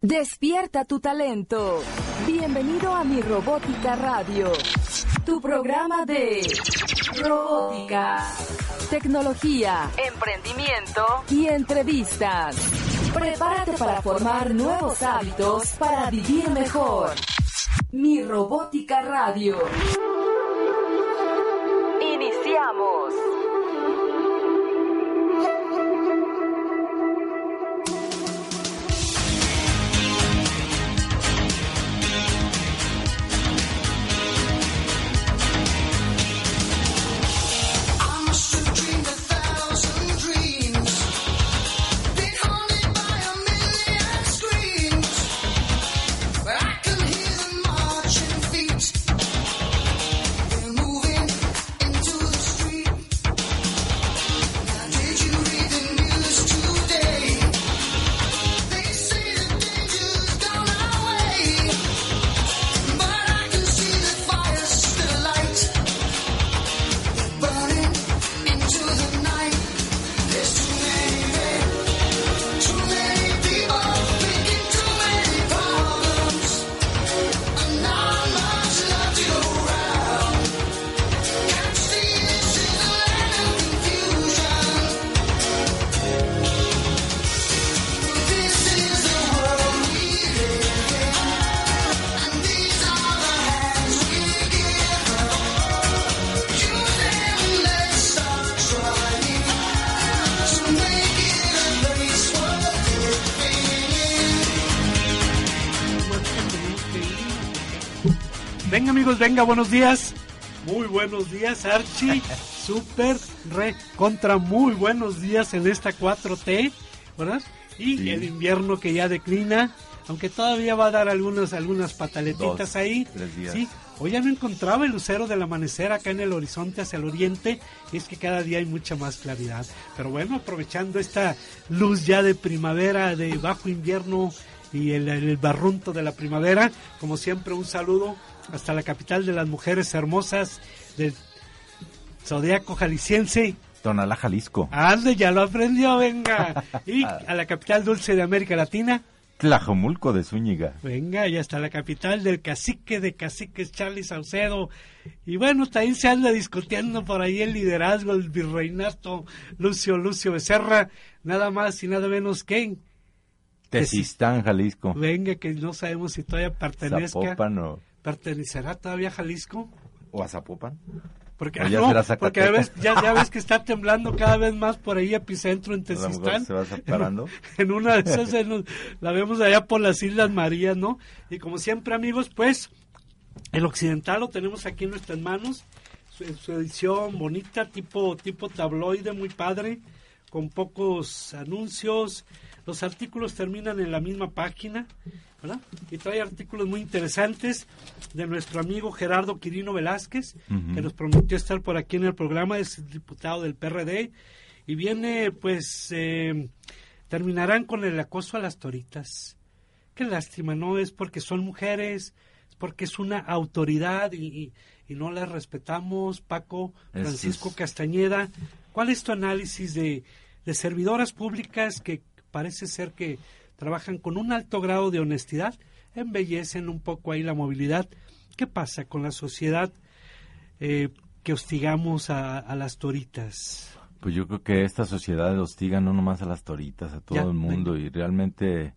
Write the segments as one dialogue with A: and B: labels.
A: Despierta tu talento. Bienvenido a Mi Robótica Radio, tu programa de robótica, tecnología, emprendimiento y entrevistas. Prepárate para formar nuevos hábitos para vivir mejor. Mi Robótica Radio.
B: Amigos, venga, buenos días. Muy buenos días, Archie. Super, re, contra muy buenos días en esta 4T, ¿verdad? Y
C: Sí.
B: el invierno que ya declina, aunque todavía va a dar algunas, algunas pataletitas
C: Dos,
B: ahí.
C: tres días.
B: Sí, hoy ya no encontraba el lucero del amanecer acá en el horizonte hacia el oriente, y es que cada día hay mucha más claridad. Pero bueno, aprovechando esta luz ya de primavera, de bajo invierno y el, el barrunto de la primavera, como siempre un saludo hasta la capital de las mujeres hermosas del zodiaco jalisciense.
C: Tonalá, Jalisco.
B: Ande, ya lo aprendió, venga. Y a la capital dulce de América Latina.
C: Tlajomulco de Zúñiga.
B: Venga, y hasta la capital del cacique de caciques, Charlie Saucedo. Y bueno, también se anda discutiendo por ahí el liderazgo, el virreinato, Lucio Lucio Becerra, nada más y nada menos que.
C: Tezistán, Jalisco.
B: Venga, que no sabemos si todavía pertenezca.
C: Zapopan o,
B: ¿Pertenecerá todavía a Jalisco?
C: o a Zapopan.
B: Porque, ah,
C: ya
B: no,
C: será
B: porque ya ves,
C: Zacatecas.
B: ya, ya ves que está temblando cada vez más por ahí epicentro en Tezistán.
C: se va separando.
B: En una de esas en la vemos allá por las Islas Marías, ¿no? Y como siempre, amigos, pues el occidental lo tenemos aquí en nuestras manos, su, su edición bonita, tipo, tipo tabloide, muy padre, con pocos anuncios. Los artículos terminan en la misma página, ¿verdad? Y trae artículos muy interesantes de nuestro amigo Gerardo Quirino Velázquez, que nos prometió estar por aquí en el programa, es diputado del PRD, y viene, pues, eh, terminarán con el acoso a las toritas. Qué lástima, ¿no? Es porque son mujeres, es porque es una autoridad y, y- y no las respetamos. Paco, Francisco
C: es.
B: Castañeda, ¿cuál es tu análisis de, de servidoras públicas que parece ser que trabajan con un alto grado de honestidad, embellecen un poco ahí la movilidad? ¿Qué pasa con la sociedad eh, que hostigamos a, a las toritas?
C: Pues yo creo que esta sociedad hostiga no nomás a las toritas, a todo
B: Ya,
C: el mundo y realmente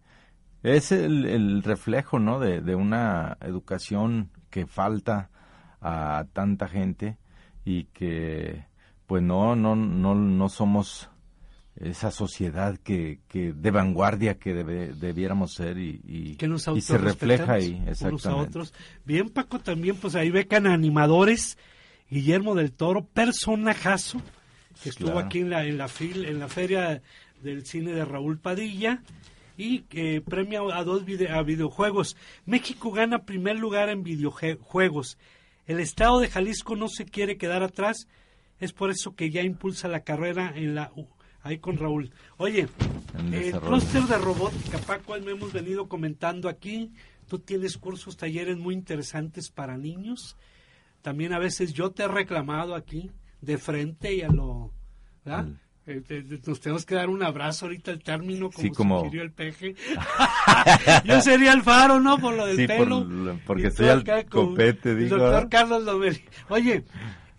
C: es el, el reflejo, ¿no? De, de una educación que falta a tanta gente y que pues no no no no somos esa sociedad que, que de vanguardia que debe- debiéramos ser y, y,
B: que nos
C: y se refleja ahí
B: autorrespetamos unos a
C: exactamente
B: otros. Bien, Paco, también, pues ahí becan a animadores, Guillermo del Toro, personajazo, que estuvo
C: Claro.
B: aquí en la, en la fil- en la feria del cine de Raúl Padilla y que premia a dos vide- a videojuegos. México gana primer lugar en videojuegos. El estado de Jalisco no se quiere quedar atrás, es por eso que ya impulsa la carrera en la U- ahí con Raúl. Oye, el
C: desarrollo.
B: clúster de robótica, Paco, me hemos venido comentando aquí. Tú tienes cursos, talleres muy interesantes para niños. También a veces yo te he reclamado aquí, de frente y a lo... ¿verdad?
C: Al-
B: Eh, nos tenemos que dar un abrazo ahorita el término como,
C: Sí, como-
B: sugirió el peje. Yo sería el faro, ¿no? Por lo del
C: Sí, por
B: pelo.
C: lo- porque
B: Y
C: estoy
B: tú
C: al copete, digo,
B: doctor
C: ¿verdad?
B: Carlos Lomelí. Oye,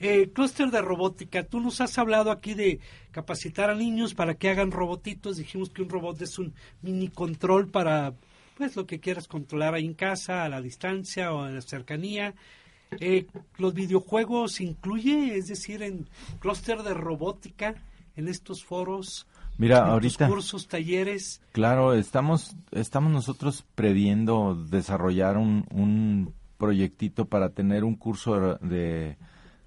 B: eh, clúster de robótica, tú nos has hablado aquí de capacitar a niños para que hagan robotitos. Dijimos que un robot es un mini control para, pues, lo que quieras controlar ahí en casa, a la distancia o a la cercanía. Eh, ¿Los videojuegos incluye, es decir, en clúster de robótica, en estos foros?
C: Mira,
B: en
C: ahorita,
B: cursos, talleres.
C: claro, estamos, estamos nosotros previendo desarrollar un, un proyectito para tener un curso de,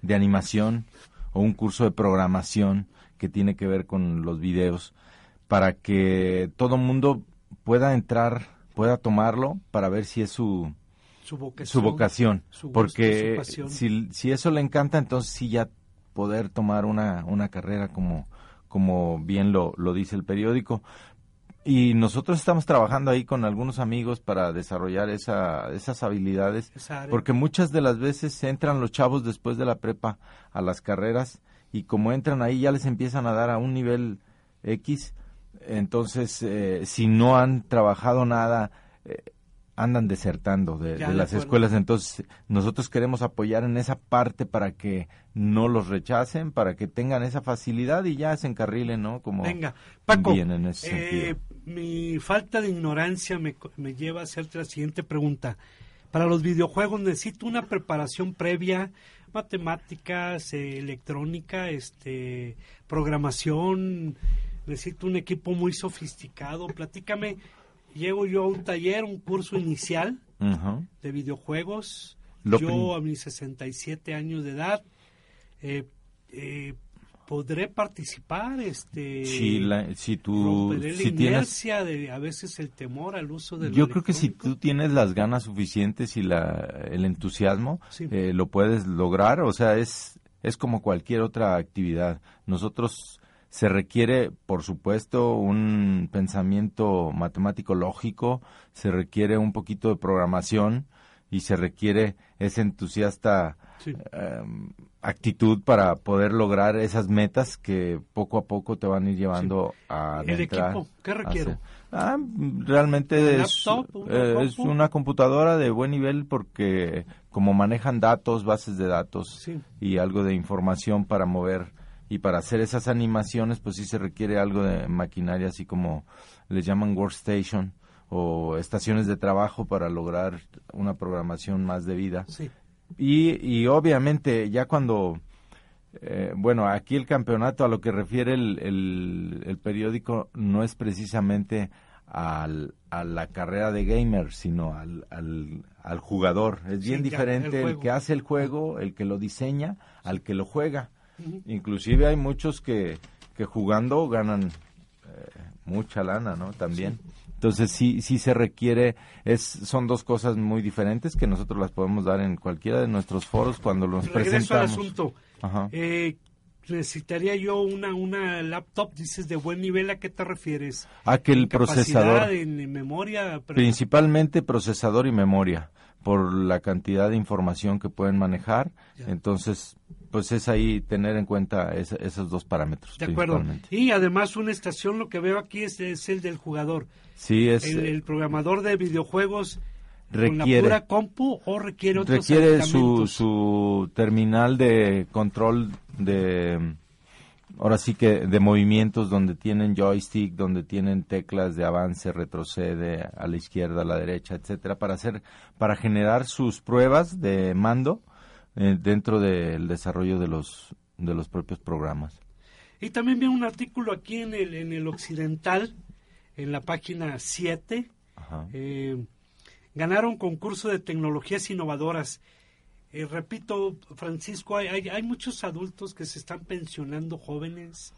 C: de animación o un curso de programación que tiene que ver con los videos para que todo mundo pueda entrar, pueda tomarlo para ver si es su,
B: Su vocación.
C: su vocación,
B: su gusto,
C: porque
B: su
C: si, si eso le encanta, entonces sí ya poder tomar una, una carrera como, como bien lo, lo dice el periódico. Y nosotros estamos trabajando ahí con algunos amigos para desarrollar esa, esas habilidades, porque muchas de las veces entran los chavos después de la prepa a las carreras y como entran ahí ya les empiezan a dar a un nivel X, entonces eh, si no han trabajado nada, eh, andan desertando de, las escuelas, entonces nosotros queremos apoyar en esa parte para que no los rechacen, para que tengan esa facilidad y ya se encarrilen, ¿no? Como
B: Venga, Paco,
C: bien en ese
B: eh, mi falta de ignorancia me, me lleva a hacerte la siguiente pregunta. Para los videojuegos necesito una preparación previa, matemáticas, eh, electrónica, este, programación, necesito un equipo muy sofisticado. Platícame, llego yo a un taller, un curso inicial de videojuegos.
C: Lo
B: yo a mis 67 años de edad eh, eh, podré participar, este,
C: Si, la- si tú
B: la
C: si tienes
B: inercia de a veces el temor al uso de
C: Yo creo que si tú tienes las ganas suficientes y la, el entusiasmo,
B: Sí.
C: eh, lo puedes lograr. O sea, es, es como cualquier otra actividad. Nosotros se requiere, por supuesto, un pensamiento matemático lógico, se requiere un poquito de programación y se requiere ese entusiasta
B: Sí.
C: eh, actitud para poder lograr esas metas que poco a poco te van a ir llevando a
B: El
C: entrar
B: equipo, ¿qué
C: hacer- Ah, realmente
B: ¿Un
C: es,
B: laptop,
C: eh, es una computadora de buen nivel porque como manejan datos, bases de datos
B: Sí.
C: y algo de información para mover y para hacer esas animaciones, pues sí se requiere algo de maquinaria, así como les llaman workstation o estaciones de trabajo para lograr una programación más debida.
B: Sí.
C: Y, y obviamente ya cuando, eh, bueno, aquí el campeonato a lo que refiere el, el, el periódico no es precisamente al, a la carrera de gamer, sino al, al, al jugador. Es
B: Sí,
C: bien
B: ya,
C: diferente
B: el
C: que hace el juego, el que lo diseña, al que lo juega. Inclusive hay muchos que, que jugando ganan eh, mucha lana, ¿no? También. Entonces sí, sí se requiere, es, son dos cosas muy diferentes que nosotros las podemos dar en cualquiera de nuestros foros cuando los
B: Regreso al asunto.
C: Ajá.
B: Eh, necesitaría yo una una laptop, dices de buen nivel, ¿a qué te refieres?
C: A que el
B: ¿En capacidad,
C: procesador,
B: en, en memoria, pero-
C: principalmente procesador y memoria, por la cantidad de información que pueden manejar.
B: Ya.
C: Entonces, pues es ahí tener en cuenta esa- esos dos parámetros.
B: de acuerdo. Y además una estación, lo que veo aquí es, es el del jugador.
C: Sí, es,
B: el, el programador de videojuegos con la
C: requiere.
B: pura compu o requiere otros
C: requiere su, su terminal de control de ahora sí que de movimientos donde tienen joystick donde tienen teclas de avance retrocede a la izquierda a la derecha etcétera para hacer para generar sus pruebas de mando eh, dentro del desarrollo de los de los propios programas
B: Y también vi un artículo aquí en el, en el Occidental, en la página 7.
C: Ajá.
B: eh, ganaron concurso de tecnologías innovadoras. Eh, repito, Francisco, hay, hay, hay muchos adultos que se están pensionando jóvenes.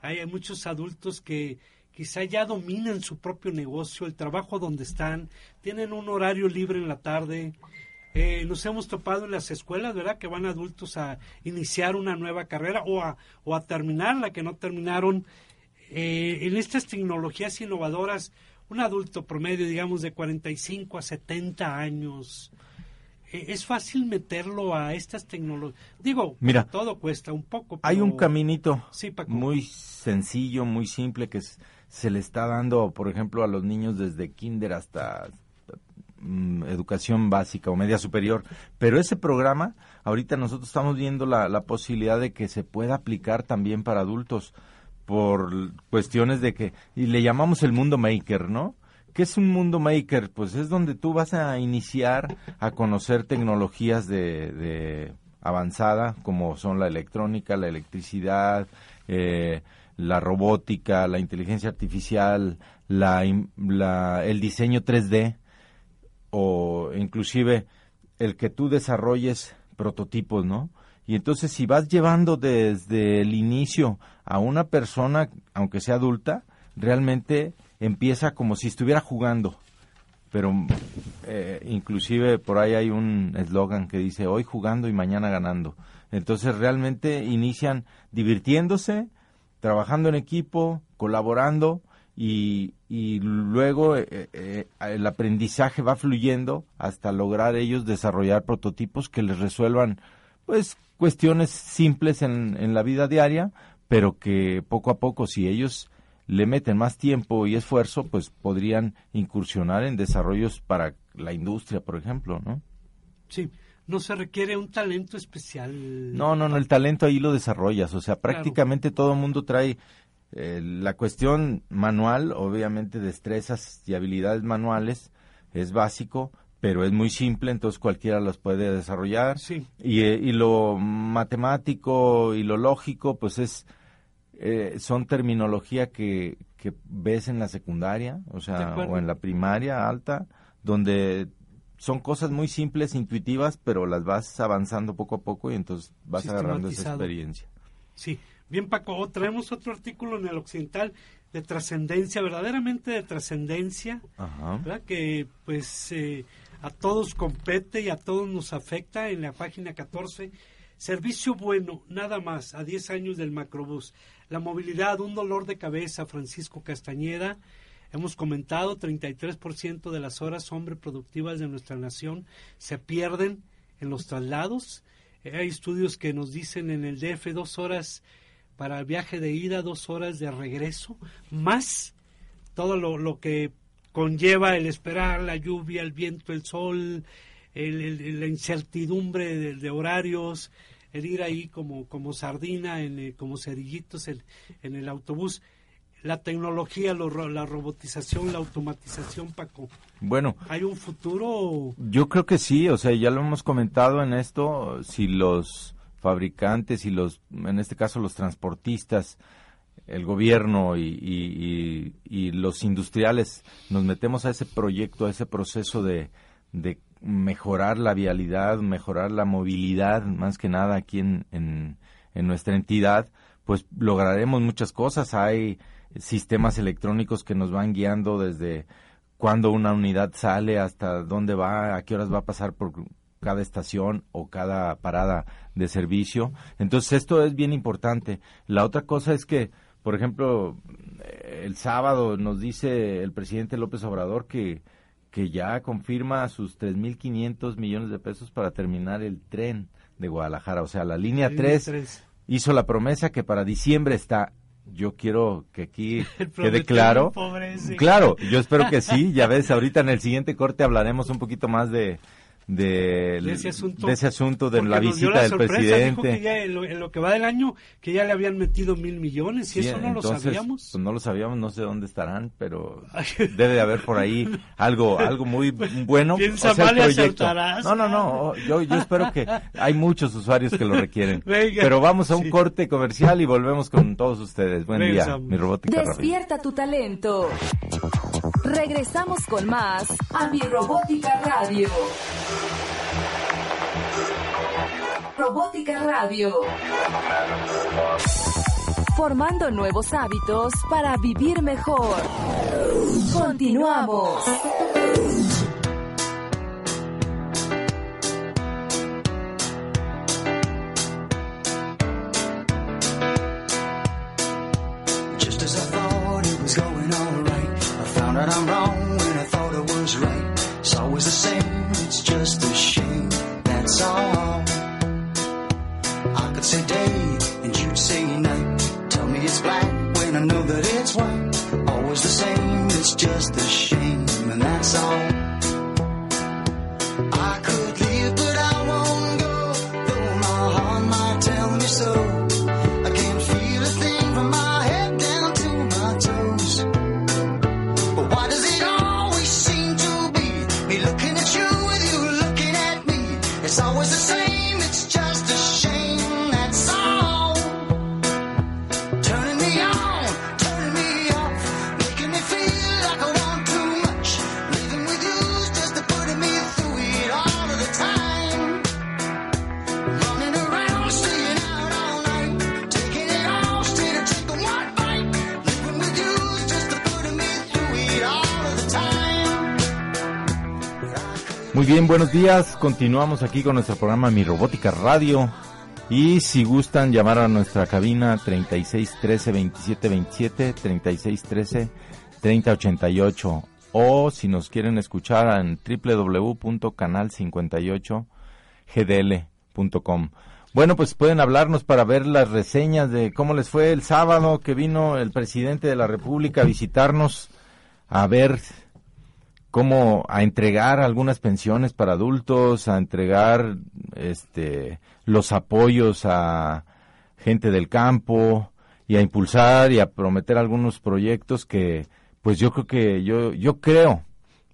B: Hay, hay muchos adultos que quizá ya dominan su propio negocio, el trabajo donde están, tienen un horario libre en la tarde. Eh, nos hemos topado en las escuelas, ¿verdad? Que van adultos a iniciar una nueva carrera o a, o a terminar la que no terminaron. Eh, en estas tecnologías innovadoras, un adulto promedio, digamos, de 45 a 70 años, eh, es fácil meterlo a estas tecnologías. Digo,
C: Mira,
B: todo cuesta un poco.
C: Hay un
B: pero-
C: caminito
B: Sí, Paco.
C: muy sencillo, muy simple que se le está dando, por ejemplo, a los niños desde kinder hasta mm, educación básica o media superior. Pero ese programa, ahorita nosotros estamos viendo la, la posibilidad de que se pueda aplicar también para adultos por cuestiones de que, y le llamamos el mundo maker, ¿no? ¿Qué es un mundo maker? Pues es donde tú vas a iniciar a conocer tecnologías de, avanzada, como son la electrónica, la electricidad, eh, la robótica, la inteligencia artificial, la, la- el diseño 3D, o inclusive el que tú desarrolles prototipos, ¿no? Y entonces si vas llevando desde el inicio a una persona, aunque sea adulta, realmente empieza como si estuviera jugando. Pero eh, inclusive por ahí hay un eslogan que dice hoy jugando y mañana ganando. Entonces realmente inician divirtiéndose, trabajando en equipo, colaborando y, y luego eh, eh, el aprendizaje va fluyendo hasta lograr ellos desarrollar prototipos que les resuelvan pues cuestiones simples en, en la vida diaria, pero que poco a poco si ellos le meten más tiempo y esfuerzo, pues podrían incursionar en desarrollos para la industria, por ejemplo, ¿no?
B: Sí, no se requiere un talento especial.
C: No, no, no, el talento ahí lo desarrollas, o sea, prácticamente todo el mundo trae eh, la cuestión manual, obviamente destrezas y habilidades manuales, es básico, pero es muy simple, entonces cualquiera las puede desarrollar.
B: Sí.
C: Y, eh, y lo matemático y lo lógico, pues es eh, son terminología que, que ves en la secundaria, o sea, o en la primaria alta, donde son cosas muy simples, intuitivas, pero las vas avanzando poco a poco y entonces vas agarrando esa experiencia.
B: Sí, bien Paco, traemos otro artículo en el Occidental de trascendencia, verdaderamente de trascendencia, que pues eh, a todos compete y a todos nos afecta en la página 14. Servicio bueno, nada más, a 10 años del macrobús. La movilidad, un dolor de cabeza, Francisco Castañeda. Hemos comentado, 33% de las horas hombre productivas de nuestra nación se pierden en los traslados. Eh, Hay estudios que nos dicen en el DF dos horas para el viaje de ida, dos horas de regreso, más todo lo, lo que conlleva el esperar, la lluvia, el viento, el sol, el- el- la incertidumbre de, de horarios, el ir ahí como, como sardina, en, eh, como cerillitos en, en el autobús. La tecnología, lo la robotización, la automatización, Paco.
C: Bueno,
B: ¿Hay un futuro?
C: Yo creo que sí, o sea, ya lo hemos comentado en esto, si los fabricantes y los, en este caso los transportistas, el gobierno y, y- los industriales nos metemos a ese proyecto, a ese proceso de, de mejorar la vialidad, mejorar la movilidad, más que nada aquí en, en, en nuestra entidad, pues lograremos muchas cosas. Hay sistemas electrónicos que nos van guiando desde cuándo una unidad sale, hasta dónde va, a qué horas va a pasar por cada estación o cada parada de servicio. Entonces esto es bien importante. La otra cosa es que, por ejemplo, eh, el sábado nos dice el presidente López Obrador que, que ya confirma sus 3.500 millones de pesos para terminar el tren de Guadalajara. O sea, la línea
B: Línea
C: 3
B: tres.
C: hizo la promesa que para diciembre está. Yo quiero que aquí quede claro. Claro, yo espero que sí. Ya ves, ahorita en el siguiente corte hablaremos un poquito más de, de,
B: de ese asunto,
C: de ese asunto, de
B: Porque
C: la visita
B: la
C: del
B: sorpresa,
C: presidente.
B: Dijo que ya en, lo, en lo que va del año, que ya le habían metido mil millones, y
C: Sí,
B: eso no lo sabíamos.
C: Pues no lo sabíamos, no sé dónde estarán, pero debe de haber por ahí algo algo muy bueno.
B: Piensa
C: o sea, el
B: mal y.
C: No, no, no, yo, yo espero que hay muchos usuarios que lo requieren.
B: Venga.
C: Pero vamos a un
B: Sí.
C: corte comercial y volvemos con todos ustedes. Buen día, mi robótica.
A: Despierta tu talento. Regresamos con más a mi Robótica Radio. Robótica Radio. Formando nuevos hábitos para vivir mejor. Continuamos.
D: But I'm wrong when I thought it was right. It's always the same, it's just a shame, that's all. I could say day and you'd say night. Tell me it's black when I know that it's white. Always the same, it's just a shame, and that's all.
C: Bien, buenos días. Continuamos aquí con nuestro programa Mi Robótica Radio. Y si gustan llamar a nuestra cabina 36 13 27 27, 36 13 30 88. O si nos quieren escuchar en www.canal58gdl.com. Bueno, pues pueden hablarnos para ver las reseñas de cómo les fue el sábado que vino el presidente de la República a visitarnos, a ver cómo a entregar algunas pensiones para adultos, a entregar este los apoyos a gente del campo y a impulsar y a prometer algunos proyectos que pues yo creo que yo yo creo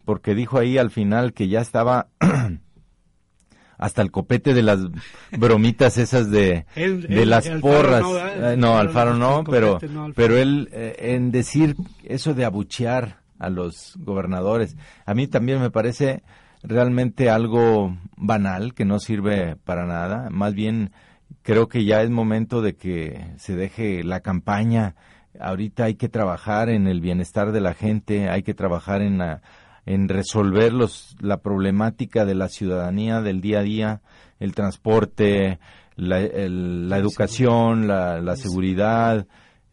C: porque dijo ahí al final que ya estaba hasta el copete de las bromitas esas de, de las porras.
B: no.
C: Eh, Alfaro no, pero,
B: copete no, Alfaro.
C: pero él eh, en decir eso de abuchear a los gobernadores, a mí también me parece realmente algo banal, que no sirve para nada. Más bien, creo que ya es momento de que se deje la campaña. Ahorita hay que trabajar en el bienestar de la gente, hay que trabajar en la- en resolver los, la problemática de la ciudadanía del día a día, el transporte, la, el- la educación, la, la seguridad,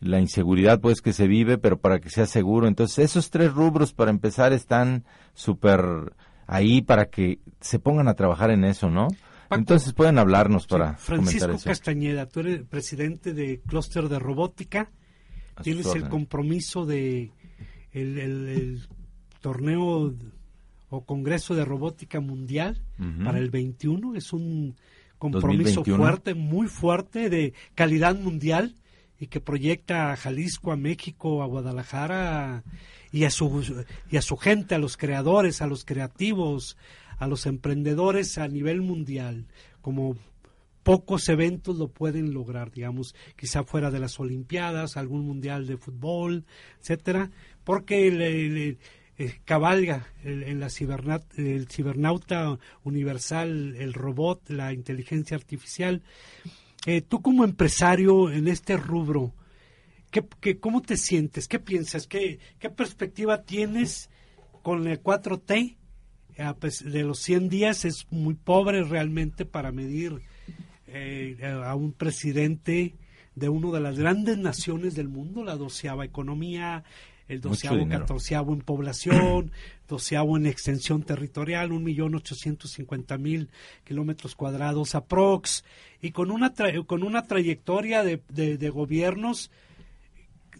C: la inseguridad pues que se vive, pero para que sea seguro. Entonces esos tres rubros para empezar están súper ahí para que se pongan a trabajar en eso, ¿no?
B: Paco.
C: Entonces pueden hablarnos para
B: Francisco
C: comentar eso.
B: Castañeda, tú eres presidente de Clúster de Robótica,
C: A
B: tienes el compromiso de el, el- el torneo o congreso de robótica mundial para el 21, es un compromiso
C: 2021.
B: fuerte, muy fuerte de calidad mundial y que proyecta a Jalisco, a México, a Guadalajara y a su y a su gente, a los creadores, a los creativos, a los emprendedores a nivel mundial, como pocos eventos lo pueden lograr, digamos, quizá fuera de las Olimpiadas, algún mundial de fútbol, etcétera, porque le, eh, cabalga el, en la ciberna- el cibernauta universal, el robot, la inteligencia artificial. Eh, tú como empresario en este rubro, ¿qué, cómo te sientes? ¿Qué piensas? ¿Qué, qué perspectiva tienes con el 4T? a pes- de los 100 días es muy pobre realmente para medir eh, a un presidente de una de las grandes naciones del mundo, la doceava economía, el doceavo, catorceavo en población, doceavo en extensión territorial, un millón ochocientos cincuenta mil kilómetros cuadrados aprox, y con una, tra- con una trayectoria de, de- de gobiernos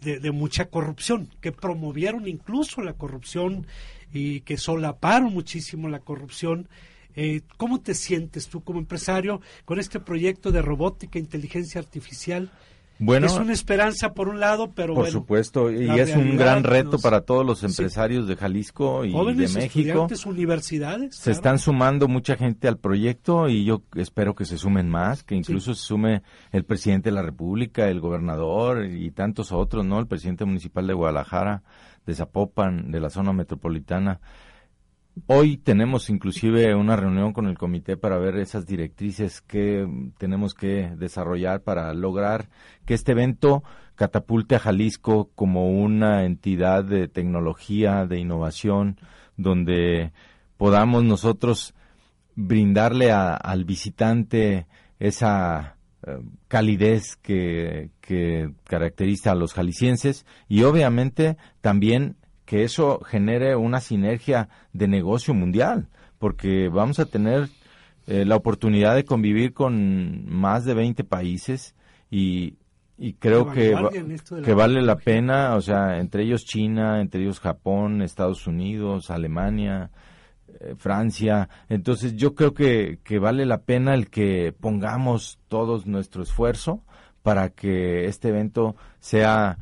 B: de, de mucha corrupción, que promovieron incluso la corrupción y que solaparon muchísimo la corrupción. Eh, ¿Cómo te sientes tú como empresario con este proyecto de robótica, inteligencia artificial?
C: Bueno,
B: es una esperanza por un lado, pero
C: por
B: bueno,
C: supuesto, y es un gran reto
B: nos-
C: para todos los
B: Sí.
C: empresarios de Jalisco y
B: jóvenes
C: de México.
B: estudiantes, universidades.
C: Se
B: claro.
C: están sumando mucha gente al proyecto y yo espero que se sumen más, que incluso se sume el presidente de la República, el gobernador y tantos otros, ¿no? El presidente municipal de Guadalajara, de Zapopan, de la zona metropolitana. Hoy tenemos inclusive una reunión con el comité para ver esas directrices que tenemos que desarrollar para lograr que este evento catapulte a Jalisco como una entidad de tecnología, de innovación, donde podamos nosotros brindarle a- al visitante esa eh, calidez que, que caracteriza a los jaliscienses y obviamente también que eso genere una sinergia de negocio mundial, porque vamos a tener eh, la oportunidad de convivir con más de 20 países y y creo que, va- que vale la pena, o sea, entre ellos China, entre ellos Japón, Estados Unidos, Alemania, eh, Francia. Entonces yo creo que, que vale la pena el que pongamos todos nuestro esfuerzo para que este evento sea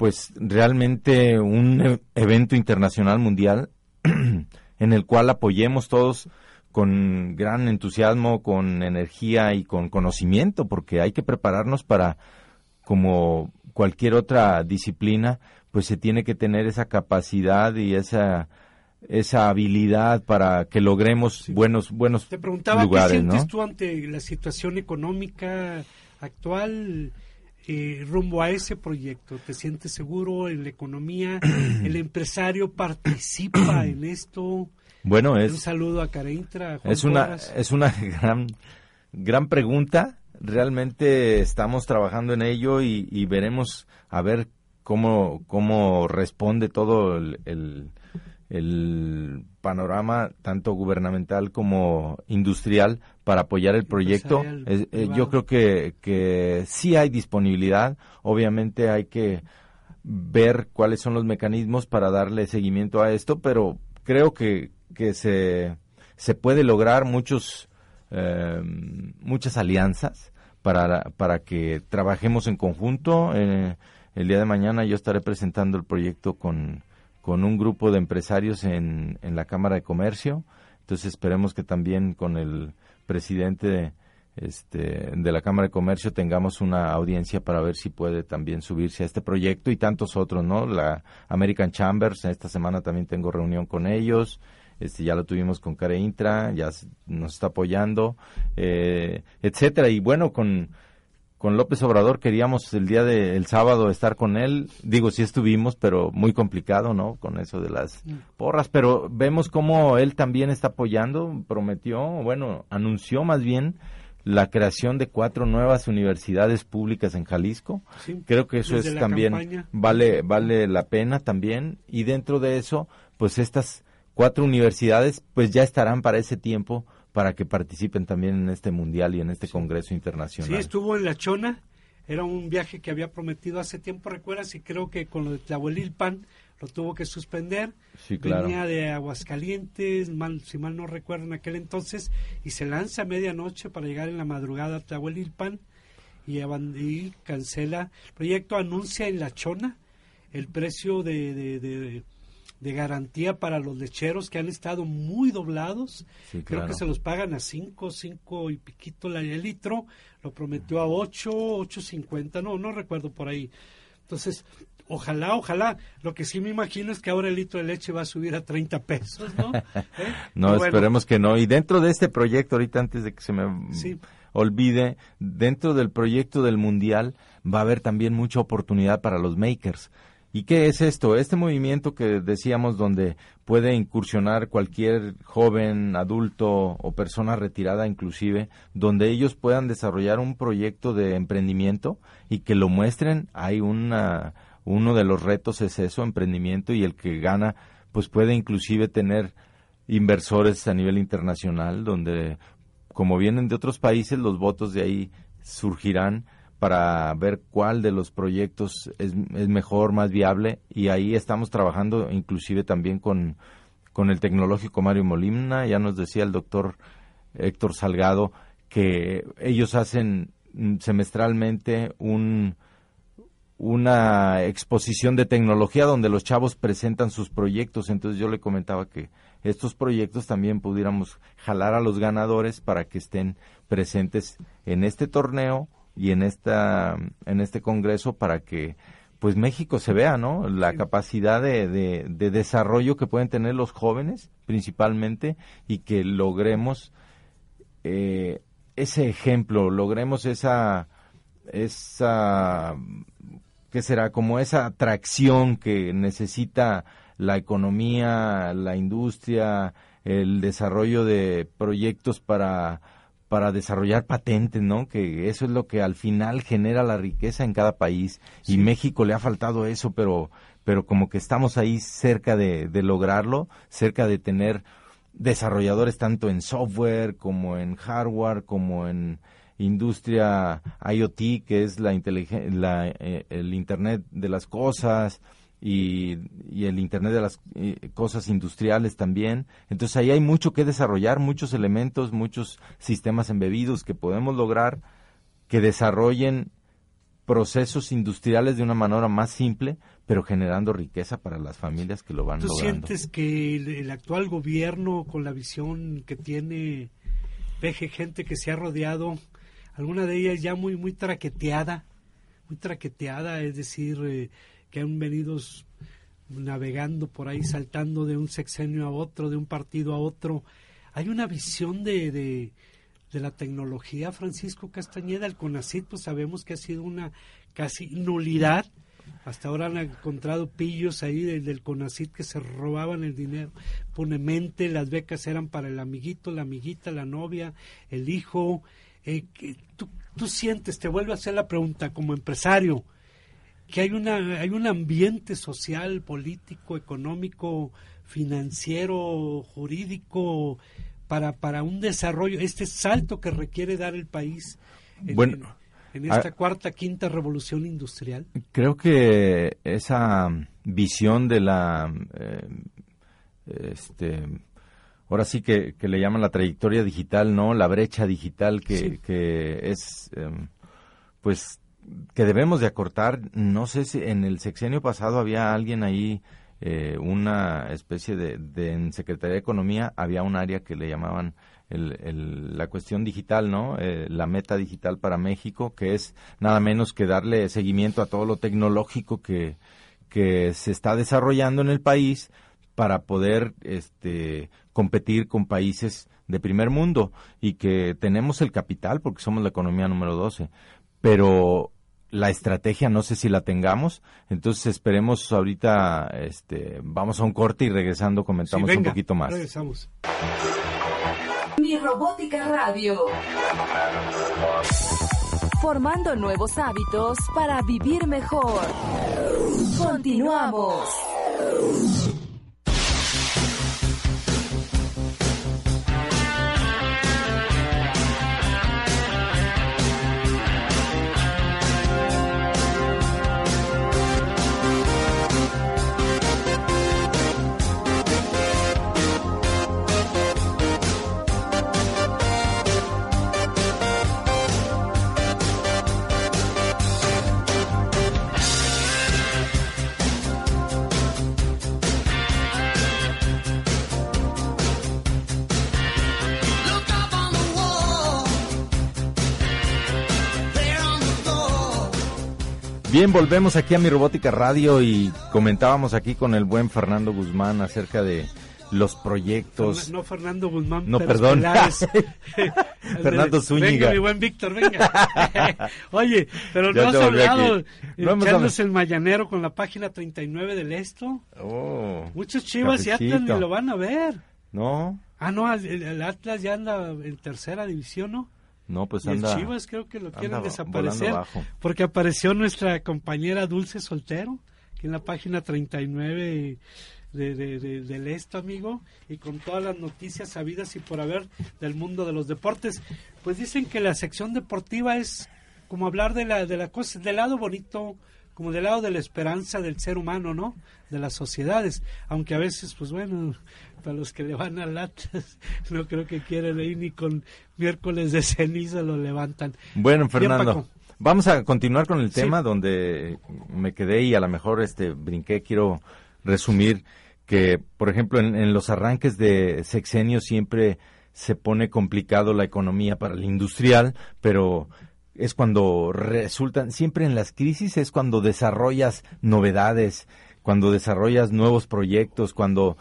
C: pues realmente un e- evento internacional mundial en el cual apoyemos todos con gran entusiasmo, con energía y con conocimiento, porque hay que prepararnos para, como cualquier otra disciplina, pues se tiene que tener esa capacidad y esa esa habilidad para que logremos buenos buenos
B: Te preguntaba,
C: lugares,
B: ¿qué sientes
C: ¿no?
B: tú ante la situación económica actual eh, rumbo a ese proyecto? ¿Te sientes seguro en la economía? ¿El empresario participa en esto?
C: Bueno,
B: Un
C: es
B: saludo a Careintra. a
C: Es una,
B: Porras.
C: es una gran, gran pregunta. Realmente estamos trabajando en ello y, y veremos a ver cómo, cómo responde todo el, el- el panorama, tanto gubernamental como industrial, para apoyar el proyecto. Es- eh, yo creo que, que sí hay disponibilidad. Obviamente hay que ver cuáles son los mecanismos para darle seguimiento a esto, pero creo que, que se, se puede lograr muchos, eh, muchas alianzas para, para que trabajemos en conjunto. Eh, el día de mañana yo estaré presentando el proyecto con, con un grupo de empresarios en, en la Cámara de Comercio. Entonces esperemos que también con el presidente de, este, de la Cámara de Comercio tengamos una audiencia para ver si puede también subirse a este proyecto y tantos otros, ¿no? La American Chambers, esta semana también tengo reunión con ellos, este, ya lo tuvimos con Care Intra, ya nos está apoyando, eh, etcétera. Y bueno, con, con López Obrador queríamos el día de el sábado estar con él, digo sí estuvimos, pero muy complicado, ¿no? Con eso de las porras, pero vemos cómo él también está apoyando, prometió, bueno, anunció más bien la creación de cuatro nuevas universidades públicas en Jalisco.
B: Sí,
C: Creo que eso es también
B: campaña.
C: vale vale la pena también y dentro de eso, pues estas cuatro universidades pues ya estarán para ese tiempo para que participen también en este mundial y en este congreso
B: Sí,
C: internacional.
B: estuvo en La Chona. Era un viaje que había prometido hace tiempo, ¿recuerdas? Y creo que con lo de Tlahuelilpan lo tuvo que suspender.
C: Sí, claro.
B: Venía de Aguascalientes, mal, si mal no recuerdo en aquel entonces, y se lanza a medianoche para llegar en la madrugada a Tlahuelilpan y, y cancela el proyecto. Anuncia en La Chona el precio de, de, de- de garantía para los lecheros que han estado muy doblados.
C: Sí,
B: Creo que se los pagan a 5, 5 y piquito la- el litro. Lo prometió a 8, 8.50, no, no recuerdo por ahí. Entonces, ojalá, ojalá. Lo que sí me imagino es que ahora el litro de leche va a subir a 30 pesos, ¿no? ¿Eh?
C: No,
B: Bueno,
C: esperemos que no. Y dentro de este proyecto, ahorita antes de que se me
B: Sí.
C: olvide, dentro del proyecto del Mundial va a haber también mucha oportunidad para los makers. ¿Y qué es esto? Este movimiento que decíamos donde puede incursionar cualquier joven, adulto o persona retirada inclusive, donde ellos puedan desarrollar un proyecto de emprendimiento y que lo muestren, hay una, uno de los retos es eso, emprendimiento, y el que gana pues puede inclusive tener inversores a nivel internacional, donde como vienen de otros países, los votos de ahí surgirán para ver cuál de los proyectos es, es mejor, más viable, y ahí estamos trabajando inclusive también con, con el tecnológico Mario Molina, ya nos decía el doctor Héctor Salgado que ellos hacen semestralmente un, una exposición de tecnología donde los chavos presentan sus proyectos. Entonces yo le comentaba que estos proyectos también pudiéramos jalar a los ganadores para que estén presentes en este torneo y en esta en este congreso para que pues México se vea, ¿no? La capacidad de, de, de desarrollo que pueden tener los jóvenes, principalmente, y que logremos eh, ese ejemplo, logremos esa, esa, ¿qué será? Como esa atracción que necesita la economía, la industria, el desarrollo de proyectos para, para desarrollar patentes, ¿no? Que eso es lo que al final genera la riqueza en cada país. Y México le ha faltado eso, pero, pero como que estamos ahí cerca de, de lograrlo, cerca de tener desarrolladores tanto en software como en hardware, como en industria IoT, que es la, la eh, el Internet de las cosas y, y el Internet de las eh, cosas industriales también. Entonces ahí hay mucho que desarrollar, muchos elementos, muchos sistemas embebidos que podemos lograr que desarrollen procesos industriales de una manera más simple, pero generando riqueza para las familias que lo van
B: ¿Tú
C: logrando.
B: sientes que el, el actual gobierno, con la visión que tiene, ve que gente que se ha rodeado, alguna de ellas ya muy, muy traqueteada, muy traqueteada, es decir, eh, que han venido navegando por ahí, saltando de un sexenio a otro, de un partido a otro? Hay una visión de, de, de la tecnología, Francisco Castañeda, el CONACIT, pues sabemos que ha sido una casi nulidad. Hasta ahora han encontrado pillos ahí del, del CONACIT que se robaban el dinero. Ponemente, las becas eran para el amiguito, la amiguita, la novia, el hijo. Eh, tú, tú sientes, te vuelvo a hacer la pregunta como empresario, que hay una hay un ambiente social, político, económico, financiero, jurídico para para un desarrollo, este salto que requiere dar el país en,
C: Bueno,
B: en- en esta
C: ah,
B: cuarta quinta revolución industrial.
C: Creo que esa visión de la, eh, este, ahora sí que, que le llaman la trayectoria digital, ¿no? La brecha digital que,
B: Sí.
C: que es, em, pues, que debemos de acortar. No sé si en el sexenio pasado había alguien ahí, eh, una especie de, de, en Secretaría de Economía, había un área que le llamaban el, el- la cuestión digital, ¿no? Eh, la meta digital para México, que es nada menos que darle seguimiento a todo lo tecnológico que, que se está desarrollando en el país para poder este, competir con países de primer mundo y que tenemos el capital porque somos la economía número 12, pero la estrategia no sé si la tengamos, entonces esperemos ahorita, este, vamos a un corte y regresando comentamos
B: Sí,
C: un
B: venga,
C: poquito más.
B: Regresamos.
A: Mi Robótica Radio. Formando nuevos hábitos para vivir mejor. Continuamos.
C: Bien, volvemos aquí a mi robótica radio y comentábamos aquí con el buen Fernando Guzmán acerca de los proyectos.
B: No Fernando Guzmán,
C: No, perdón. Fernando Zúñiga.
B: Venga, mi buen Víctor, venga. Oye, pero
C: Ya
B: no has hablado,
C: aquí. No
B: echándose el mañanero con la página 39 del esto.
C: Oh,
B: Muchos chivas y Atlas ni lo van a ver.
C: No,
B: Ah, no, el, el Atlas ya anda en tercera división, ¿no?
C: No, pues
B: y el. Chivas creo que lo quieren desaparecer porque apareció nuestra compañera Dulce Soltero, que en la página 39 de, de- de- del esto, amigo, y con todas las noticias sabidas y por haber del mundo de los deportes. Pues dicen que la sección deportiva es como hablar de la, de la cosa, del lado bonito, como del lado de la esperanza del ser humano, ¿no? De las sociedades. Aunque a veces, pues bueno, para los que le van a latas, no creo que quieran ir ni con miércoles de ceniza lo levantan.
C: Bueno, Fernando, vamos a continuar con el
B: Sí.
C: tema donde me quedé y a lo mejor este brinqué. Quiero resumir que, por ejemplo, en, en los arranques de sexenio siempre se pone complicado la economía para el industrial, pero es cuando resultan, siempre en las crisis es cuando desarrollas novedades, cuando desarrollas nuevos proyectos, cuando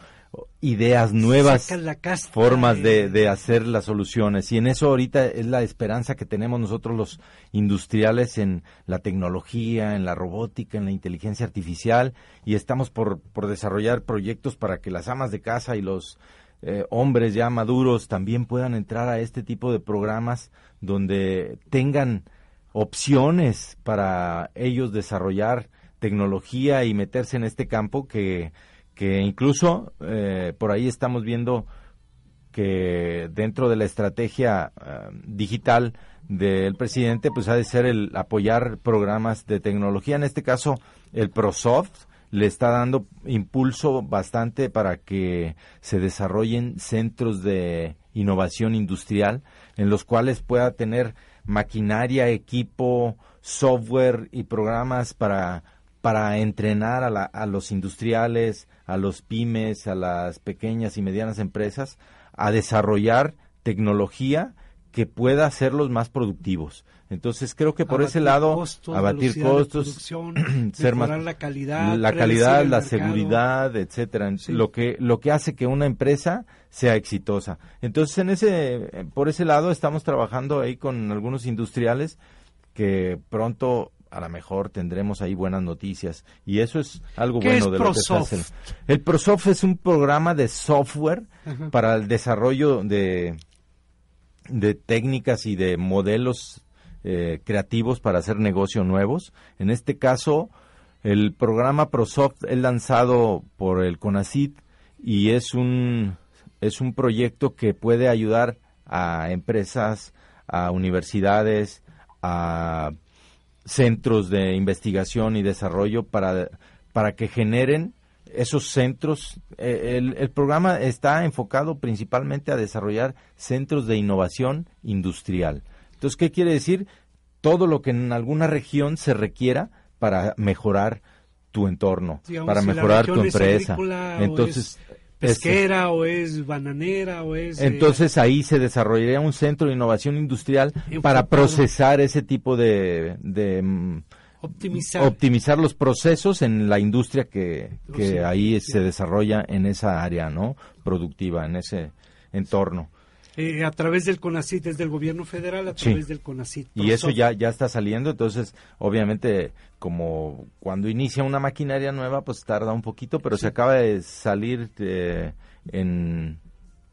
C: ideas nuevas
B: Sacas la casta
C: formas de,
B: de-
C: de hacer las soluciones. Y en eso ahorita es la esperanza que tenemos nosotros los industriales en la tecnología, en la robótica, en la inteligencia artificial. Y estamos por, por desarrollar proyectos para que las amas de casa y los eh, hombres ya maduros también puedan entrar a este tipo de programas donde tengan opciones para ellos desarrollar tecnología y meterse en este campo que, que incluso eh, por ahí estamos viendo que dentro de la estrategia eh, digital del presidente, pues ha de ser el apoyar programas de tecnología. En este caso, el ProSoft le está dando impulso bastante para que se desarrollen centros de innovación industrial en los cuales pueda tener maquinaria, equipo, software y programas para para entrenar a, la- a los industriales, a los pymes, a las pequeñas y medianas empresas a desarrollar tecnología que pueda hacerlos más productivos. Entonces creo que por ese lado,
B: costos,
C: abatir costos, ser más
B: mejorar la calidad,
C: la calidad, la
B: mercado.
C: seguridad, etcétera,
B: Sí.
C: lo que lo que hace que una empresa sea exitosa. Entonces en ese por ese lado estamos trabajando ahí con algunos industriales que pronto a lo mejor tendremos ahí buenas noticias y eso es algo
B: ¿Qué
C: bueno
B: es
C: de lo que se
B: ProSoft?
C: hace. El ProSoft es un programa de software para el desarrollo de de técnicas y de modelos eh, creativos para hacer negocios nuevos. En este caso, el programa ProSoft es lanzado por el CONACIT y es un, es un proyecto que puede ayudar a empresas, a universidades, a centros de investigación y desarrollo para, para que generen esos centros. Eh, el, el programa está enfocado principalmente a desarrollar centros de innovación industrial. Entonces, ¿qué quiere decir? Todo lo que en alguna región se requiera para mejorar tu entorno,
B: Digamos,
C: para
B: si
C: mejorar tu empresa. Entonces,
B: es pesquera o es bananera o es... eh,
C: entonces ahí se desarrollaría un centro de innovación industrial para procesar ese tipo de, de, mm,
B: optimizar.
C: optimizar los procesos en la industria que, que
B: Sí,
C: ahí
B: sí.
C: se desarrolla en esa área, ¿no? Productiva, en ese entorno.
B: Eh, a través del CONACIT, desde el gobierno federal, a
C: Sí.
B: través del CONACIT.
C: Y eso ya, ya está saliendo, entonces obviamente como cuando inicia una maquinaria nueva pues tarda un poquito, pero se acaba de salir eh, en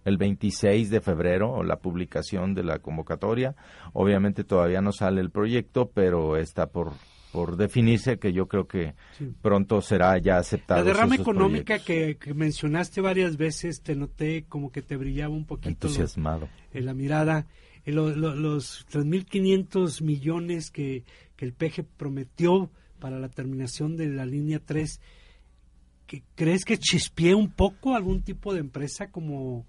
C: el 26 de febrero la publicación de la convocatoria. Obviamente todavía no sale el proyecto, pero está por, por definirse que yo creo que
B: Sí.
C: pronto será ya aceptado.
B: La derrama económica que, que mencionaste varias veces, te noté como que te brillaba un poquito lo-
C: entusiasmado.
B: en la mirada. Eh, lo- lo- los 3.500 millones que, que el PG prometió para la terminación de la línea 3, ¿que- ¿crees que chispee un poco algún tipo de empresa como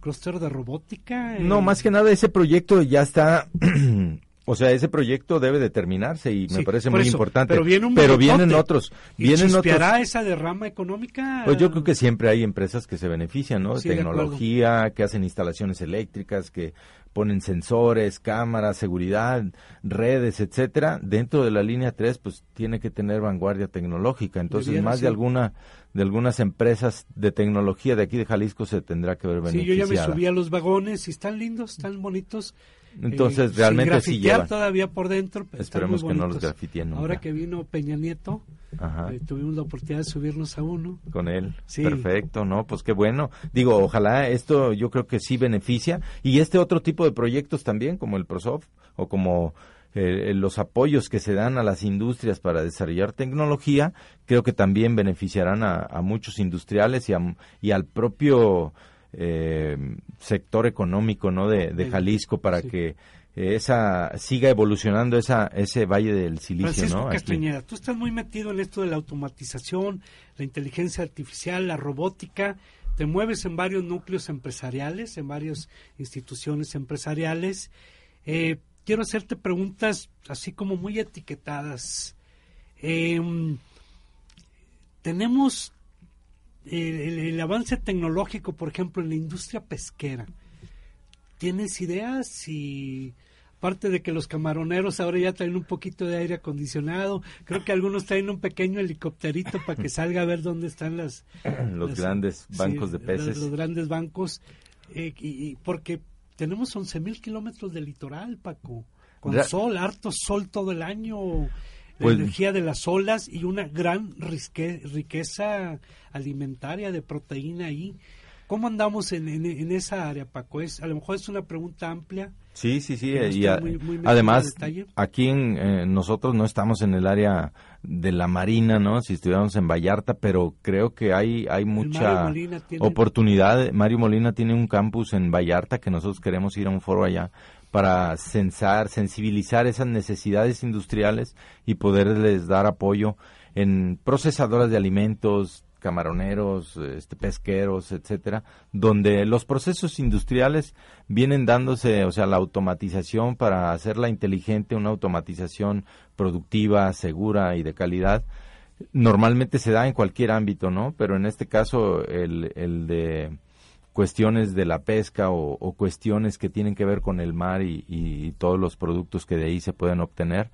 B: clúster de robótica? Eh,
C: No, más que nada ese proyecto ya está, o sea, ese proyecto debe de terminarse y me
B: Sí,
C: parece muy
B: eso,
C: importante.
B: pero viene un
C: Pero vienen otros,
B: ¿Y
C: vienen otros.
B: esa derrama económica?
C: Pues yo creo que siempre hay empresas que se benefician, ¿no? De
B: Sí, de
C: tecnología, que hacen instalaciones eléctricas, que ponen sensores, cámaras, seguridad, redes, etcétera. Dentro de la línea 3, pues tiene que tener vanguardia tecnológica. Entonces, más de alguna de algunas empresas de tecnología de aquí de Jalisco se tendrá que ver
B: Sí, yo
C: beneficiada.
B: ya me subí a los vagones y están lindos, están bonitos.
C: Entonces,
B: Eh,
C: realmente
B: sin
C: sí llevan.
B: todavía por dentro. pero
C: Esperemos que no los
B: bonitos.
C: grafiteen nunca.
B: Ahora que vino Peña Nieto,
C: Ajá.
B: eh, tuvimos la oportunidad de subirnos a uno.
C: con él.
B: Sí.
C: Perfecto, ¿no? Pues qué bueno. Digo, ojalá esto yo creo que sí beneficia. Y este otro tipo de proyectos también, como el ProSoft o como eh, los apoyos que se dan a las industrias para desarrollar tecnología, creo que también beneficiarán a, a muchos industriales y, a- y al propio eh, sector económico, ¿no? De. Jalisco para
B: Sí.
C: que esa siga evolucionando esa ese valle del silicio,
B: Francisco
C: ¿no? Aquí.
B: Castañeda, tú estás muy metido en esto de la automatización, la inteligencia artificial, la robótica. Te mueves en varios núcleos empresariales, en varias instituciones empresariales. Eh, quiero hacerte preguntas así como muy etiquetadas. Em, tenemos el, el- el avance tecnológico, por ejemplo, en la industria pesquera. ¿Tienes ideas si aparte de que los camaroneros ahora ya traen un poquito de aire acondicionado, creo que algunos traen un pequeño helicópterito para que salga a ver dónde están las
C: los
B: las-
C: grandes
B: sí,
C: bancos de peces.
B: Los, grandes bancos, eh, y, y porque tenemos 11 mil kilómetros de litoral, Paco, con sol, harto sol todo el año, la
C: Pues-
B: energía de las olas y una gran riqueza alimentaria de proteína ahí. ¿Cómo andamos en, en, en esa área, Paco? Es, a lo mejor es una pregunta amplia.
C: Sí, sí, sí.
B: No
C: y a-
B: muy-
C: además, aquí en, eh, nosotros no estamos en el área de la marina, ¿no? Si estuviéramos en Vallarta, pero creo que hay, hay mucha
B: Mario Molina tiene-
C: oportunidad. Mario Molina tiene un campus en Vallarta que nosotros queremos ir a un foro allá para censar, sensibilizar esas necesidades industriales y poderles dar apoyo en procesadoras de alimentos, camaroneros, este, pesqueros, etcétera, donde los procesos industriales vienen dándose, o sea, la automatización para hacerla inteligente, una automatización productiva, segura y de calidad, normalmente se da en cualquier ámbito, ¿no? Pero en este caso, el, el de cuestiones de la pesca o, o cuestiones que tienen que ver con el mar y, y todos los productos que de ahí se pueden obtener,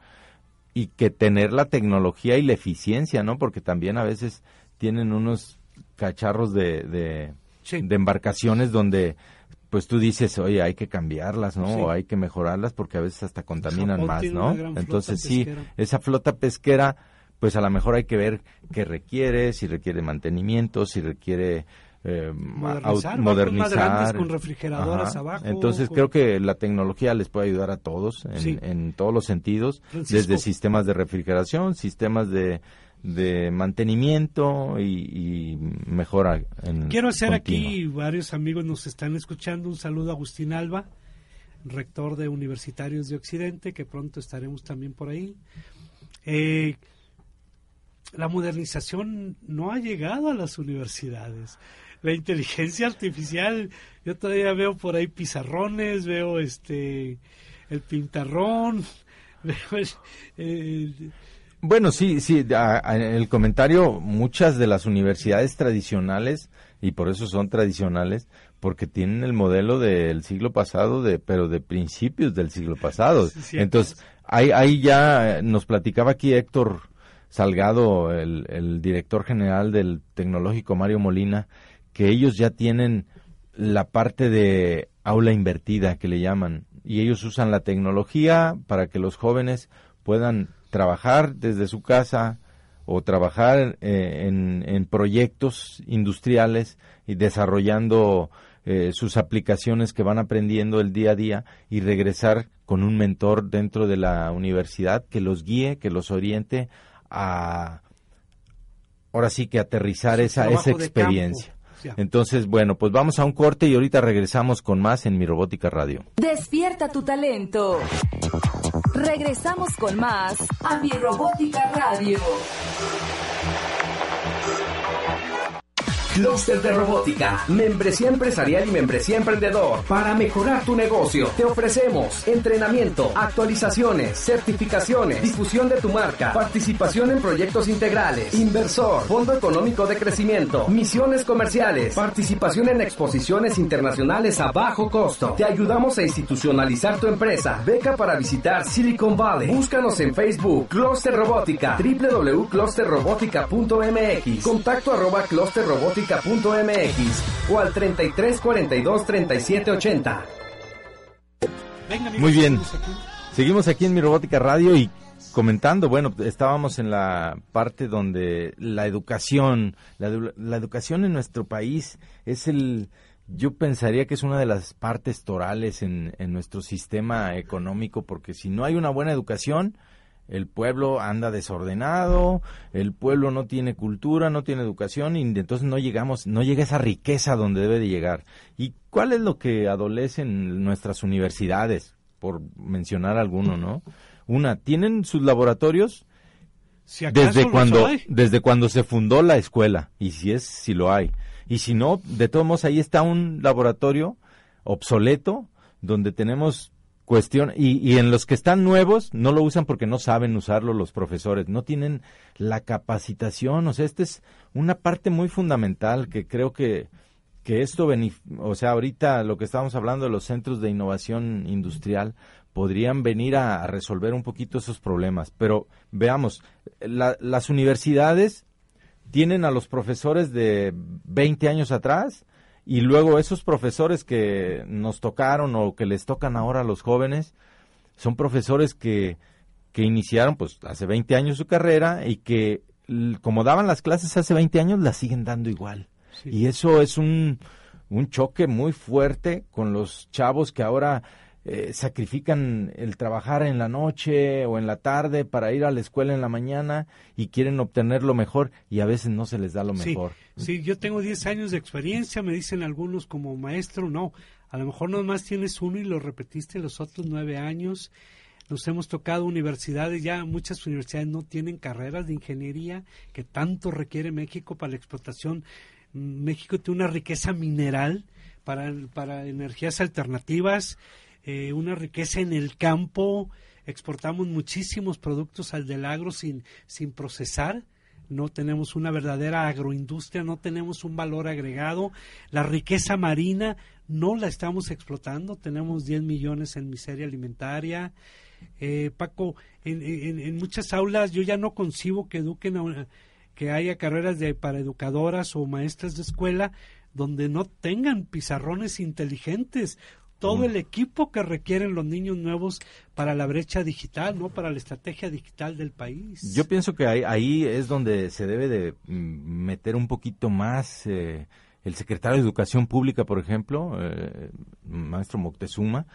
C: y que tener la tecnología y la eficiencia, ¿no? Porque también a veces tienen unos cacharros de, de,
B: Sí.
C: de embarcaciones donde pues tú dices, oye, hay que cambiarlas, ¿no?
B: Sí.
C: O hay que mejorarlas porque a veces hasta contaminan
B: Japón
C: más, ¿no? Entonces sí, esa flota pesquera, pues a lo mejor hay que ver qué requiere, si requiere mantenimiento, si requiere eh,
B: Modernizar,
C: modernizar.
B: grandes con refrigeradoras
C: Ajá.
B: abajo,
C: Entonces
B: con-
C: creo que la tecnología les puede ayudar a todos en,
B: Sí.
C: en todos los sentidos,
B: Francisco.
C: desde sistemas de refrigeración, sistemas de, de mantenimiento y, y mejora en
B: Quiero hacer
C: continua.
B: aquí, varios amigos nos están escuchando, un saludo a Agustín Alba, rector de Universitarios de Occidente, que pronto estaremos también por ahí. Eh, la modernización no ha llegado a las universidades. La inteligencia artificial, yo todavía veo por ahí pizarrones, veo este el pintarrón, veo el-
C: Bueno, sí, sí, a- a- en el comentario, muchas de las universidades tradicionales, y por eso son tradicionales, porque tienen el modelo del siglo pasado, de, pero de principios del siglo pasado.
B: Sí.
C: Entonces, ahí, ahí ya nos platicaba aquí Héctor Salgado, el, el director general del Tecnológico Mario Molina, que ellos ya tienen la parte de aula invertida que le llaman y ellos usan la tecnología para que los jóvenes puedan trabajar desde su casa o trabajar eh, en, en proyectos industriales y desarrollando eh, sus aplicaciones que van aprendiendo el día a día y regresar con un mentor dentro de la universidad que los guíe, que los oriente a ahora sí que aterrizar esa, esa experiencia.
B: Ya.
C: Entonces, bueno, pues vamos a un corte y ahorita regresamos con más en Mi Robótica Radio.
A: Despierta tu talento. Regresamos con más a Mi Robótica Radio.
E: Cluster de Robótica, membresía empresarial y membresía emprendedor. Para mejorar tu negocio, te ofrecemos entrenamiento, actualizaciones, certificaciones, difusión de tu marca, participación en proyectos integrales, inversor, fondo económico de crecimiento, misiones comerciales, participación en exposiciones internacionales a bajo costo. Te ayudamos a institucionalizar tu empresa. Beca para visitar Silicon Valley. Búscanos en Facebook, Cluster Robótica, www.clusterrobotica.mx, contacto arroba clusterrobotica.mx o al 33 42 37 80.
B: Venga, amigos,
C: Muy bien.
B: seguimos aquí.
C: En Mi Robótica Radio y comentando, bueno, estábamos en la parte donde la educación, la, edu- la educación en nuestro país es el, yo pensaría que es una de las partes torales en, en nuestro sistema económico, porque si no hay una buena educación, el pueblo anda desordenado, el pueblo no tiene cultura, no tiene educación y entonces no llegamos, no llega esa riqueza donde debe de llegar. ¿Y cuál es lo que adolecen nuestras universidades? Por mencionar alguno, ¿no? Una, tienen sus laboratorios
B: Si
C: desde cuando desde cuando se fundó la escuela y si es si lo hay y si no de todos modos ahí está un laboratorio obsoleto donde tenemos cuestión y, y en los que están nuevos no lo usan porque no saben usarlo los profesores no tienen la capacitación o sea esta es una parte muy fundamental que creo que que esto o sea ahorita lo que estábamos hablando de los centros de innovación industrial podrían venir a, a resolver un poquito esos problemas pero veamos la- las universidades tienen a los profesores de 20 años atrás y luego esos profesores que nos tocaron o que les tocan ahora a los jóvenes son profesores que, que iniciaron pues hace 20 años su carrera y que como daban las clases hace 20 años las siguen dando igual.
B: Sí.
C: Y eso es un un choque muy fuerte con los chavos que ahora eh, sacrifican el trabajar en la noche o en la tarde para ir a la escuela en la mañana y quieren obtener lo mejor y a veces no se les da lo mejor.
B: sí, yo tengo 10 años de experiencia, me dicen algunos como maestro, no, a lo mejor nomás tienes uno y lo repetiste los otros nueve años. Nos hemos tocado universidades, ya muchas universidades no tienen carreras de ingeniería que tanto requiere México para la explotación. México tiene una riqueza mineral para, para energías alternativas, eh, una riqueza en el campo, exportamos muchísimos productos al del agro sin, sin procesar no tenemos una verdadera agroindustria, no tenemos un valor agregado, la riqueza marina no la estamos explotando, tenemos 10 millones en miseria alimentaria. Eh, Paco, en, en- muchas aulas yo ya no concibo que eduquen a una- que haya carreras de para educadoras o maestras de escuela donde no tengan pizarrones inteligentes todo el equipo que requieren los niños nuevos para la brecha digital, no para la estrategia digital del país.
C: Yo pienso que ahí, ahí es donde se debe de mm, meter un poquito más eh, el secretario de Educación Pública, por ejemplo, eh, maestro Moctezuma,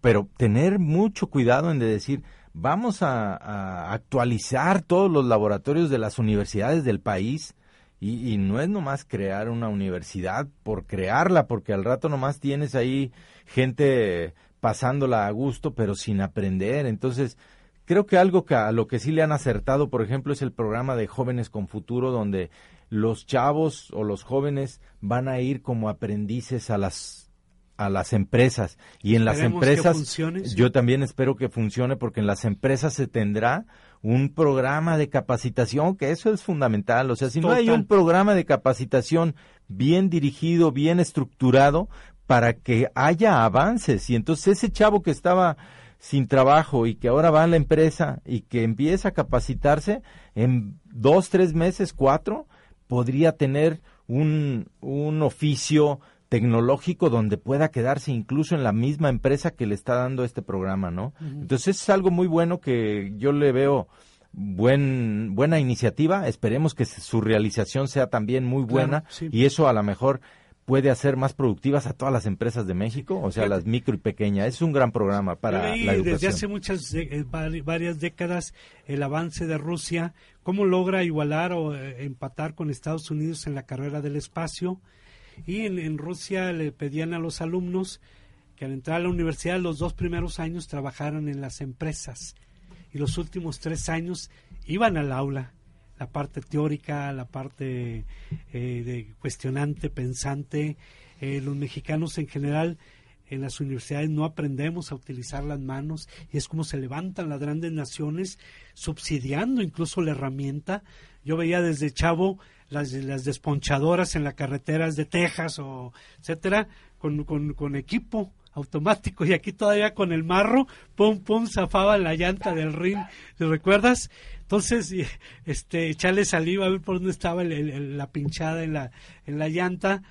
C: pero tener mucho cuidado en de decir, vamos a, a actualizar todos los laboratorios de las universidades del país. Y, y no es nomás crear una universidad por crearla, porque al rato nomás tienes ahí gente pasándola a gusto, pero sin aprender. Entonces, creo que algo que a lo que sí le han acertado, por ejemplo, es el programa de Jóvenes con Futuro, donde los chavos o los jóvenes van a ir como aprendices a las a las empresas y en las
B: Esperemos
C: empresas yo también espero que funcione porque en las empresas se tendrá un programa de capacitación que eso es fundamental. O sea si no hay un programa de capacitación bien dirigido bien estructurado para que haya avances. Y entonces ese chavo que estaba sin trabajo y que ahora va a la empresa y que empieza a capacitarse en dos tres meses cuatro podría tener un, un oficio tecnológico donde pueda quedarse incluso en la misma empresa que le está dando este programa, ¿no? Entonces es algo muy bueno que yo le veo buen buena iniciativa, esperemos que su realización sea también muy buena
B: Claro, sí.
C: y eso a lo mejor puede hacer más productivas a todas las empresas de México, o sea, las micro y pequeñas. Es un gran programa para
B: leí
C: la educación.
B: desde hace muchas eh, vari- varias décadas el avance de Rusia, cómo logra igualar o eh, empatar con Estados Unidos en la carrera del espacio. Y en, Rusia le pedían a los alumnos que al entrar a la universidad los dos primeros años trabajaran en las empresas y los últimos tres años iban al aula. La parte teórica, la parte eh, de cuestionante, pensante. Eh, los mexicanos en general en las universidades no aprendemos a utilizar las manos y es como se levantan las grandes naciones subsidiando incluso la herramienta. Yo veía desde chavo las, las desponchadoras en las carreteras de Texas o etcétera con, con, con equipo automático y aquí todavía con el marro, pum pum zafaba la llanta del ring, ¿te recuerdas? Entonces, este, echarle saliva a ver por dónde estaba el- el- la pinchada en la, en la llanta,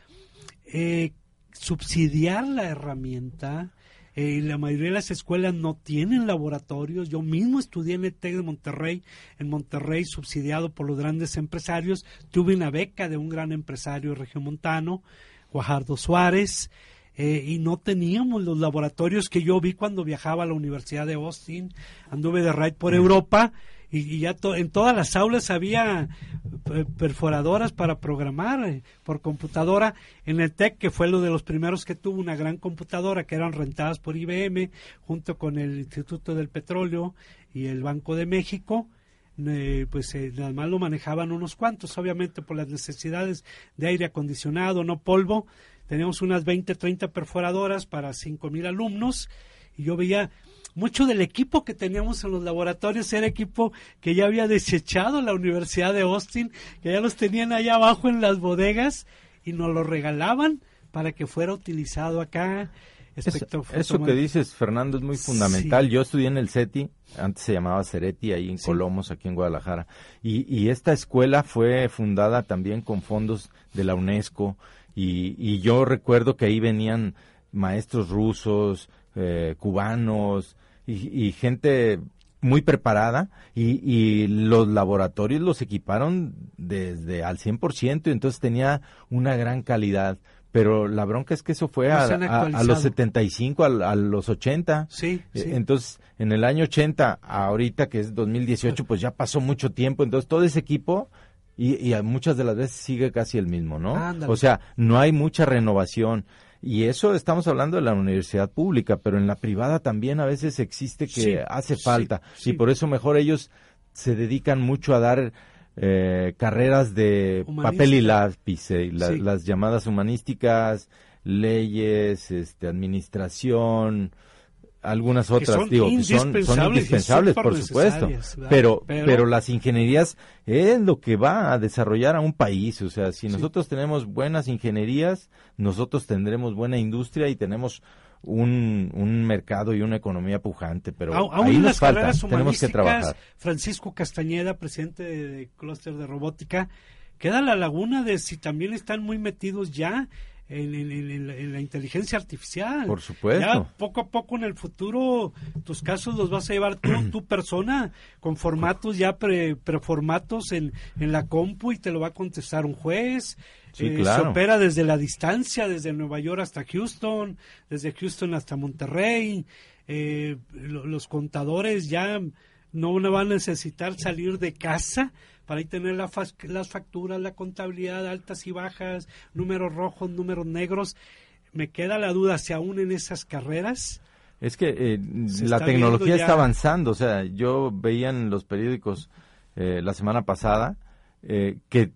B: eh, subsidiar la herramienta. Eh, la mayoría de las escuelas no tienen laboratorios. Yo mismo estudié en el TEC de Monterrey, en Monterrey, subsidiado por los grandes empresarios. Tuve una beca de un gran empresario regiomontano, Guajardo Suárez, eh, y no teníamos los laboratorios que yo vi cuando viajaba a la Universidad de Austin. Anduve de ride por Europa y, y ya to- en todas las aulas había eh, perforadoras para programar eh, por computadora. En el TEC, que fue lo de los primeros que tuvo una gran computadora que eran rentadas por IBM, junto con el Instituto del Petróleo y el Banco de México. eh, pues eh, nada más lo manejaban unos cuantos, obviamente por las necesidades de aire acondicionado, no polvo. Teníamos unas 20, 30 perforadoras para 5 mil alumnos y yo veía mucho del equipo que teníamos en los laboratorios era equipo que ya había desechado la Universidad de Austin, que ya los tenían allá abajo en las bodegas y nos lo regalaban para que fuera utilizado acá.
C: Eso, eso que dices, Fernando, es muy fundamental.
B: Sí.
C: Yo estudié en el CETI, antes se llamaba Cereti, ahí en
B: Sí.
C: Colomos, aquí en Guadalajara. Y, y esta escuela fue fundada también con fondos de la UNESCO. Y, y yo recuerdo que ahí venían maestros rusos, eh, cubanos y, y gente muy preparada y, y los laboratorios los equiparon desde al 100% y entonces tenía una gran calidad pero la bronca es que eso fue a, a- a los 75, a, a los 80.
B: Sí,
C: Eh,
B: sí.
C: Entonces, en el año 80, ahorita que es 2018, pues ya pasó mucho tiempo. Entonces, todo ese equipo, y, y muchas de las veces sigue casi el mismo, ¿no?
B: Ándale.
C: O sea, no hay mucha renovación. Y eso estamos hablando de la universidad pública, pero en la privada también a veces existe que
B: Sí,
C: hace falta.
B: sí.
C: Y por eso mejor ellos se dedican mucho a dar eh, carreras de papel y lápiz, eh, la- las llamadas humanísticas, leyes, este, administración, algunas otras,
B: son
C: digo, que son, son
B: indispensables
C: indispensables, por supuesto. Pero,
B: Pero-
C: pero, las ingenierías es lo que va a desarrollar a un país. O sea, si nosotros tenemos buenas ingenierías, nosotros tendremos buena industria y tenemos un, un mercado y una economía pujante. Pero
B: aún
C: ahí nos falta, tenemos que trabajar.
B: Francisco Castañeda, presidente de, de Clúster de Robótica, queda la laguna de si también están muy metidos ya en, en- en- en la, en la inteligencia artificial.
C: Por supuesto.
B: Ya poco a poco en el futuro tus casos los vas a llevar tú, tu persona, con formatos ya pre, preformatos en, en la compu y te lo va a contestar un juez.
C: Sí,
B: Eh,
C: claro.
B: Se opera desde la distancia, desde Nueva York hasta Houston, desde Houston hasta Monterrey. Eh, lo- los contadores ya no van a necesitar salir de casa para ahí tener la las facturas, la contabilidad, altas y bajas, números rojos, números negros. Me queda la duda si aún en esas carreras.
C: Es que eh, la tecnología está avanzando. O sea, yo veía en los periódicos eh, la semana pasada eh, que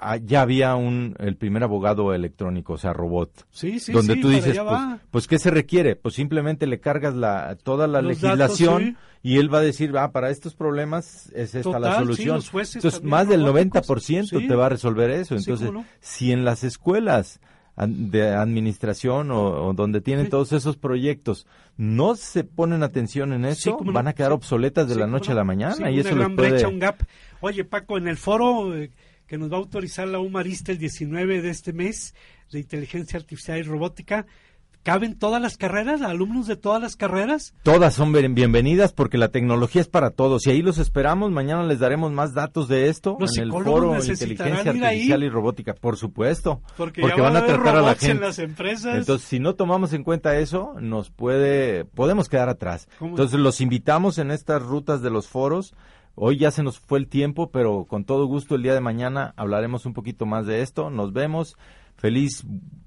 C: ah, ya había un el primer abogado electrónico, o sea, robot.
B: Sí, sí,
C: donde
B: sí,
C: tú dices, pues, pues, ¿qué se requiere? Pues simplemente le cargas la, toda la
B: Los
C: legislación
B: datos,
C: y él va a decir, ah, para estos problemas es esta
B: Total,
C: la solución. Entonces, más del
B: robóticos.
C: 90%
B: Sí.
C: te va a resolver eso. Entonces,
B: no.
C: si en las escuelas de administración o, o donde tienen
B: Sí.
C: todos esos proyectos no se ponen atención en eso, van a quedar obsoletas de
B: Sí,
C: la noche
B: no.
C: a la mañana y
B: una
C: eso les
B: gran
C: puede...
B: brecha, un gap. Oye, Paco, en el foro eh, que nos va a autorizar la UMARISTA el 19 de este mes de inteligencia artificial y robótica, ¿caben todas las carreras, alumnos de todas las carreras?
C: Todas son bien- bienvenidas porque la tecnología es para todos y ahí los esperamos. Mañana les daremos más datos de esto
B: Los
C: en el foro
B: necesitarán
C: Inteligencia. Artificial y Robótica, por supuesto.
B: Porque, ya
C: van
B: va
C: a
B: haber
C: tratar a la
B: en
C: gente.
B: las empresas.
C: Entonces, si no tomamos en cuenta eso, nos puede, podemos quedar atrás.
B: ¿Cómo?
C: Entonces, los invitamos en estas rutas de los foros. Hoy ya se nos fue el tiempo, pero con todo gusto el día de mañana hablaremos un poquito más de esto. Nos vemos. Feliz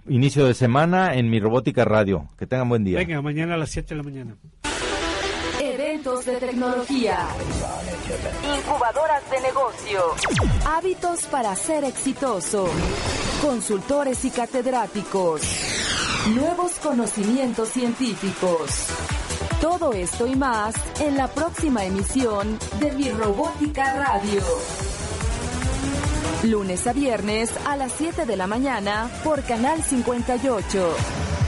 C: inicio de semana en mi Robótica Radio. Que tengan buen día.
B: Venga, mañana a las 7 de la mañana.
A: Eventos de tecnología. Incubadoras de negocio. Hábitos para ser exitoso. Consultores y catedráticos. Nuevos conocimientos científicos. Todo esto y más en la próxima emisión de Mi Robótica Radio. Lunes a viernes a las 7 de la mañana por Canal 58.